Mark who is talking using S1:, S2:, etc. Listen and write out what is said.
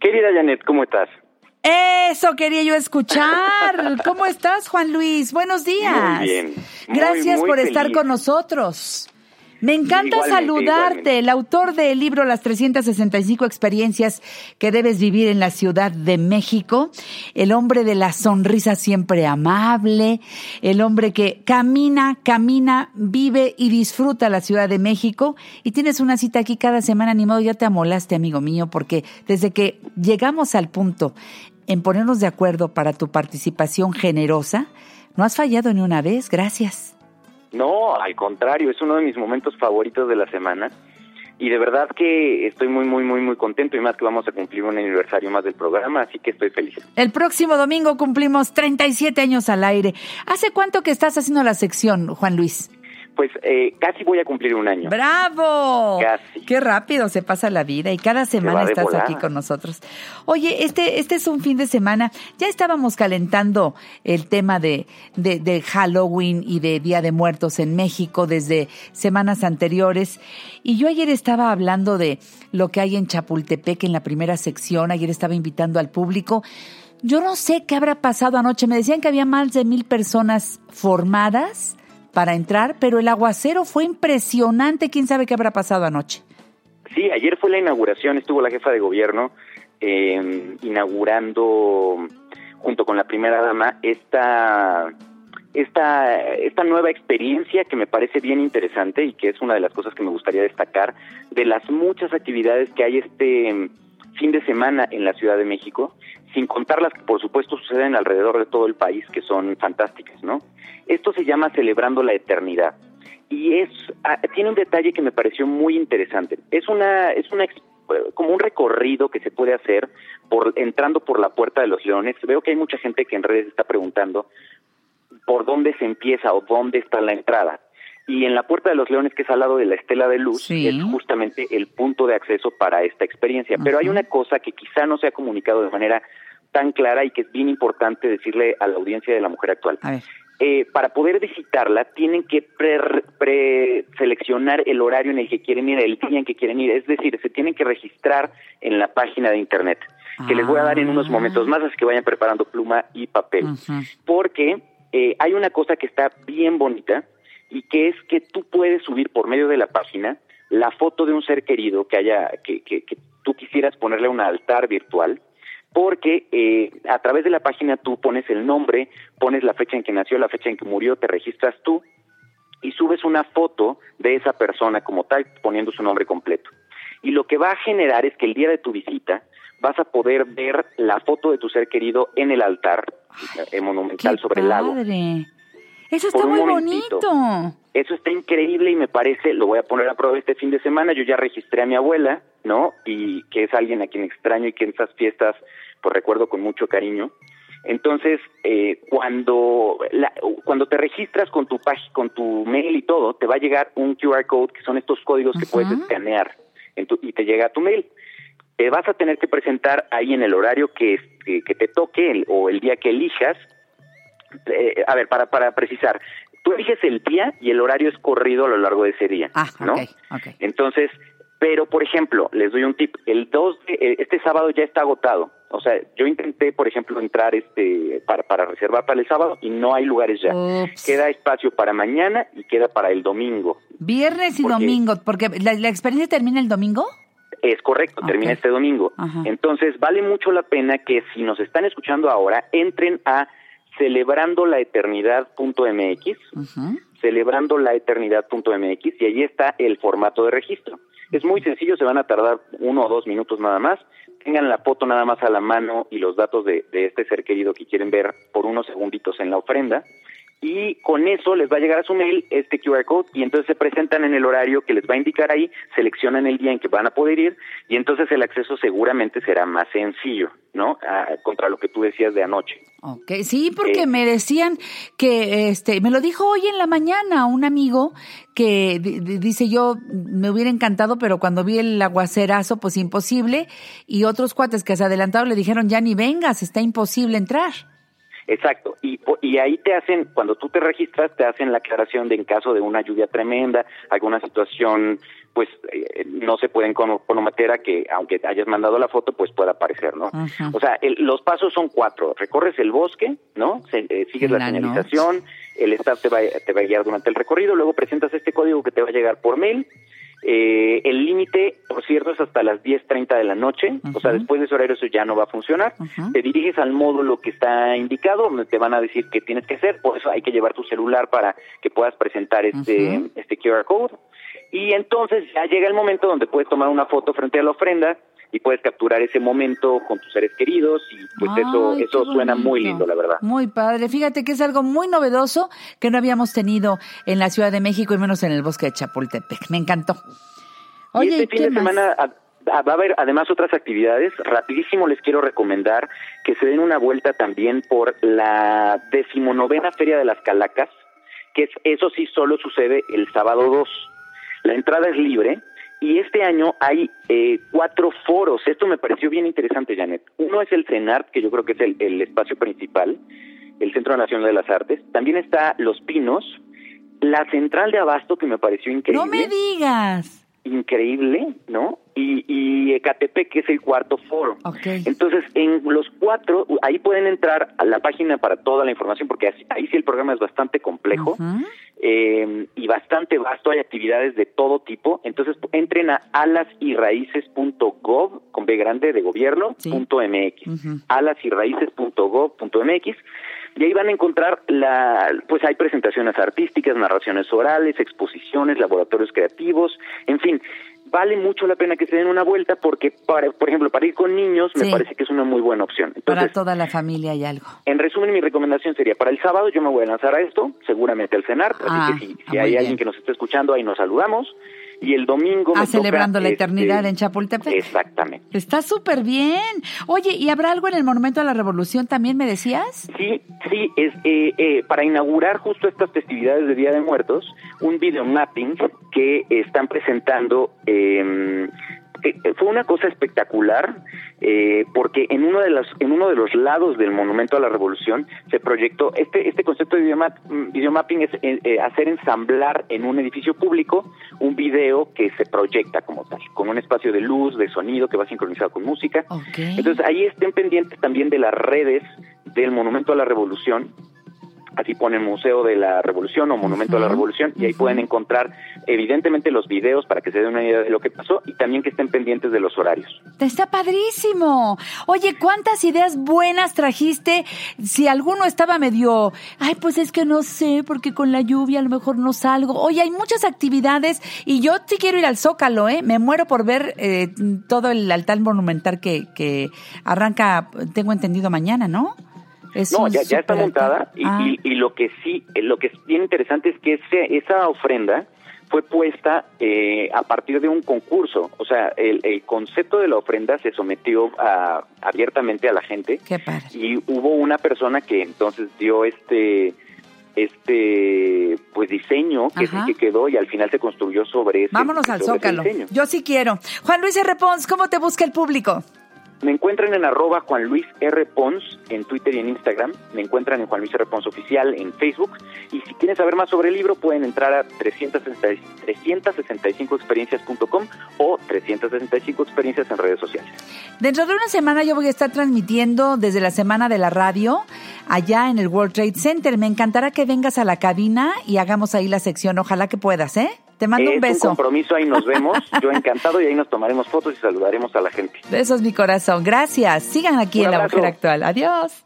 S1: Querida Janet, ¿cómo estás?
S2: Eso quería yo escuchar. ¿Cómo estás, Juan Luis? Buenos días.
S1: Muy bien. Muy,
S2: Gracias
S1: muy
S2: por estar con nosotros. Me encanta
S1: Igualmente,
S2: saludarte,
S1: igualmente.
S2: el autor del libro Las 365 experiencias que debes vivir en la Ciudad de México, el hombre de la sonrisa siempre amable, el hombre que camina, camina, vive y disfruta la Ciudad de México y tienes una cita aquí cada semana, ni modo, ya te amolaste, amigo mío, porque desde que llegamos al punto en ponernos de acuerdo para tu participación generosa, no has fallado ni una vez, gracias.
S1: No, al contrario, es uno de mis momentos favoritos de la semana. Y de verdad que estoy muy, muy, muy, muy contento y más que vamos a cumplir un aniversario más del programa, así que estoy feliz.
S2: El próximo domingo cumplimos 37 años al aire. ¿Hace cuánto que estás haciendo la sección, Juan Luis?
S1: Pues eh, casi voy a cumplir un año.
S2: ¡Bravo!
S1: Casi.
S2: Qué rápido se pasa la vida y cada semana estás
S1: volada.
S2: aquí con nosotros. Oye, este, este es un fin de semana. Ya estábamos calentando el tema de, de, de Halloween y de Día de Muertos en México desde semanas anteriores. Y yo ayer estaba hablando de lo que hay en Chapultepec en la primera sección. Ayer estaba invitando al público. Yo no sé qué habrá pasado anoche. Me decían que había más de mil personas formadas para entrar, pero el aguacero fue impresionante. ¿Quién sabe qué habrá pasado anoche?
S1: Sí, ayer fue la inauguración, estuvo la jefa de gobierno eh, inaugurando junto con la primera dama esta esta esta nueva experiencia que me parece bien interesante y que es una de las cosas que me gustaría destacar de las muchas actividades que hay este mm, fin de semana en la Ciudad de México, sin contar las que por supuesto suceden alrededor de todo el país que son fantásticas, ¿no? Esto se llama Celebrando la Eternidad y es ah, tiene un detalle que me pareció muy interesante. Es una es una ex- como un recorrido que se puede hacer por entrando por la Puerta de los Leones. Veo que hay mucha gente que en redes está preguntando por dónde se empieza o dónde está la entrada. Y en la Puerta de los Leones, que es al lado de la Estela de Luz,
S2: Sí.
S1: es justamente el punto de acceso para esta experiencia. Pero hay una cosa que quizá no se ha comunicado de manera tan clara y que es bien importante decirle a la audiencia de la mujer actual.
S2: A ver.
S1: Eh, para poder visitarla tienen que pre- preseleccionar el horario en el que quieren ir, el día en que quieren ir, es decir, se tienen que registrar en la página de internet, que les voy a dar en unos
S2: Ah.
S1: momentos más, así que vayan preparando pluma y papel, porque eh, hay una cosa que está bien bonita y que es que tú puedes subir por medio de la página la foto de un ser querido que haya que, que, que tú quisieras ponerle un altar virtual porque eh, a través de la página tú pones el nombre, pones la fecha en que nació, la fecha en que murió, te registras tú y subes una foto de esa persona como tal, poniendo su nombre completo. Y lo que va a generar es que el día de tu visita vas a poder ver la foto de tu ser querido en el altar eh, monumental sobre el lago.
S2: Eso está muy
S1: momentito.
S2: bonito.
S1: Eso está increíble y me parece, lo voy a poner a prueba este fin de semana. Yo ya registré a mi abuela, ¿no? Y que es alguien a quien extraño y que en esas fiestas, pues recuerdo con mucho cariño. Entonces, eh, cuando la- cuando te registras con tu con tu mail y todo, te va a llegar un QR code que son estos códigos que puedes escanear en tu- y te llega a tu mail. Te vas a tener que presentar ahí en el horario que, que, que te toque el- o el día que elijas. Eh, a ver, para, para precisar, tú eliges el día y el horario es corrido a lo largo de ese día,
S2: Ah,
S1: ¿no? Entonces, pero por ejemplo, les doy un tip, el 2 de, eh, este sábado ya está agotado. O sea, yo intenté, por ejemplo, entrar este para, para reservar para el sábado y no hay lugares ya.
S2: Ups.
S1: Queda espacio para mañana y queda para el domingo.
S2: Viernes y
S1: Porque-
S2: domingo, porque la, la experiencia termina el domingo.
S1: Es correcto, termina este domingo.
S2: Ajá.
S1: Entonces, vale mucho la pena que si nos están escuchando ahora, entren a celebrandolaeternidad.mx,
S2: Ujú.
S1: celebrandolaeternidad.mx y allí está el formato de registro. Es muy sencillo, se van a tardar uno o dos minutos nada más. Tengan la foto nada más a la mano y los datos de, de este ser querido que quieren ver por unos segunditos en la ofrenda. Y con eso les va a llegar a su mail este QR code y entonces se presentan en el horario que les va a indicar ahí, seleccionan el día en que van a poder ir y entonces el acceso seguramente será más sencillo, ¿no? Ah, contra lo que tú decías de anoche.
S2: Ok, sí, porque
S1: Eh.
S2: me decían que, este, me lo dijo hoy en la mañana un amigo que di- di- dice yo me hubiera encantado, pero cuando vi el aguacerazo, pues imposible, y otros cuates que se adelantaron le dijeron ya ni vengas, está imposible entrar.
S1: Exacto, y, y ahí te hacen, cuando tú te registras, te hacen la aclaración de en caso de una lluvia tremenda, alguna situación, pues eh, no se pueden cronometer a que, aunque hayas mandado la foto, pues pueda aparecer, ¿no? O sea, los pasos son cuatro, recorres el bosque, ¿no? Eh, sigues la, señalización, el staff te va, te va a guiar durante el recorrido, luego presentas este código que te va a llegar por mail, eh, el límite, por cierto, es hasta las 10.30 de la noche, o sea, después de ese horario eso ya no va a funcionar. Te diriges al módulo que está indicado, donde te van a decir qué tienes que hacer, por eso hay que llevar tu celular para que puedas presentar este, este QR code. Y entonces ya llega el momento donde puedes tomar una foto frente a la ofrenda, y puedes capturar ese momento con tus seres queridos y pues eso eso suena muy lindo, la verdad.
S2: Muy padre. Fíjate que es algo muy novedoso que no habíamos tenido en la Ciudad de México y menos en el bosque de Chapultepec. Me encantó.
S1: Oye, y este fin de semana va a haber además otras actividades. Rapidísimo les quiero recomendar que se den una vuelta también por la decimonovena Feria de las Calacas, que es, eso sí solo sucede el sábado 2. La entrada es libre y este año hay eh, cuatro foros. Esto me pareció bien interesante, Janet. Uno es el CENART, que yo creo que es el, espacio principal, el Centro Nacional de las Artes. También está Los Pinos, la Central de Abasto, que me pareció increíble.
S2: No me digas.
S1: Increíble, ¿no? Y, y Ecatepec, que es el cuarto foro. Entonces, en los cuatro, ahí pueden entrar a la página para toda la información, porque ahí sí el programa es bastante complejo eh, y bastante vasto, hay actividades de todo tipo, entonces entren a alasyraíces.gov, con B grande de gobierno, punto MX, alasyraíces.gov.mx, y ahí van a encontrar la, pues hay presentaciones artísticas, narraciones orales, exposiciones, laboratorios creativos, en fin, vale mucho la pena que se den una vuelta porque, para, por ejemplo, para ir con niños me parece que es una muy buena opción.
S2: para toda la familia hay algo.
S1: En resumen, mi recomendación sería para el sábado yo me voy a lanzar a esto, seguramente al cenar, así que ah, si, si hay alguien que nos esté escuchando ahí nos saludamos y el domingo
S2: ah, celebrando la este, eternidad en Chapultepec.
S1: Exactamente.
S2: Está súper bien. Oye, ¿y habrá algo en el Monumento a la Revolución también, me decías?
S1: Sí, sí, es eh, eh, para inaugurar justo estas festividades de Día de Muertos, un video mapping que están presentando eh, fue una cosa espectacular eh, porque en uno de los en uno de los lados del monumento a la revolución se proyectó este este concepto de videomapping es eh, hacer ensamblar en un edificio público un video que se proyecta como tal con un espacio de luz de sonido que va sincronizado con música. Entonces ahí estén pendientes también de las redes del monumento a la revolución así ponen Museo de la Revolución o Monumento a la Revolución y ahí pueden encontrar evidentemente los videos para que se den una idea de lo que pasó y también que estén pendientes de los horarios.
S2: Está padrísimo. Oye, ¿cuántas ideas buenas trajiste? Si alguno estaba medio, ay, pues es que no sé, porque con la lluvia a lo mejor no salgo. Oye, hay muchas actividades y yo sí quiero ir al Zócalo, ¿eh? Me muero por ver eh, todo el altar monumental que, que arranca, tengo entendido, mañana, ¿no?
S1: No, ya, ya está montada ah. y, lo que sí, eh, lo que es bien interesante es que ese, esa ofrenda fue puesta eh, a partir de un concurso. O sea, el, concepto de la ofrenda se sometió a, abiertamente a la gente. Y hubo una persona que entonces dio este este pues diseño que sí que quedó y al final se construyó sobre ese
S2: Vámonos al Zócalo. Yo sí quiero. Juan Luis R. Pons, ¿cómo te busca el público?
S1: Me encuentran en arroba Juan Luis R. Pons en Twitter y en Instagram. Me encuentran en Juan Luis R. Pons Oficial en Facebook. Y si quieren saber más sobre el libro, pueden entrar a 365experiencias.com o 365 experiencias en redes sociales.
S2: Dentro de una semana yo voy a estar transmitiendo desde la Semana de la Radio allá en el World Trade Center. Me encantará que vengas a la cabina y hagamos ahí la sección. Ojalá que puedas, ¿eh? Te mando un beso.
S1: Un compromiso, ahí nos vemos. Yo encantado y ahí nos tomaremos fotos y saludaremos a la gente.
S2: Besos, mi corazón. Gracias. Sigan aquí en la mujer actual. Adiós.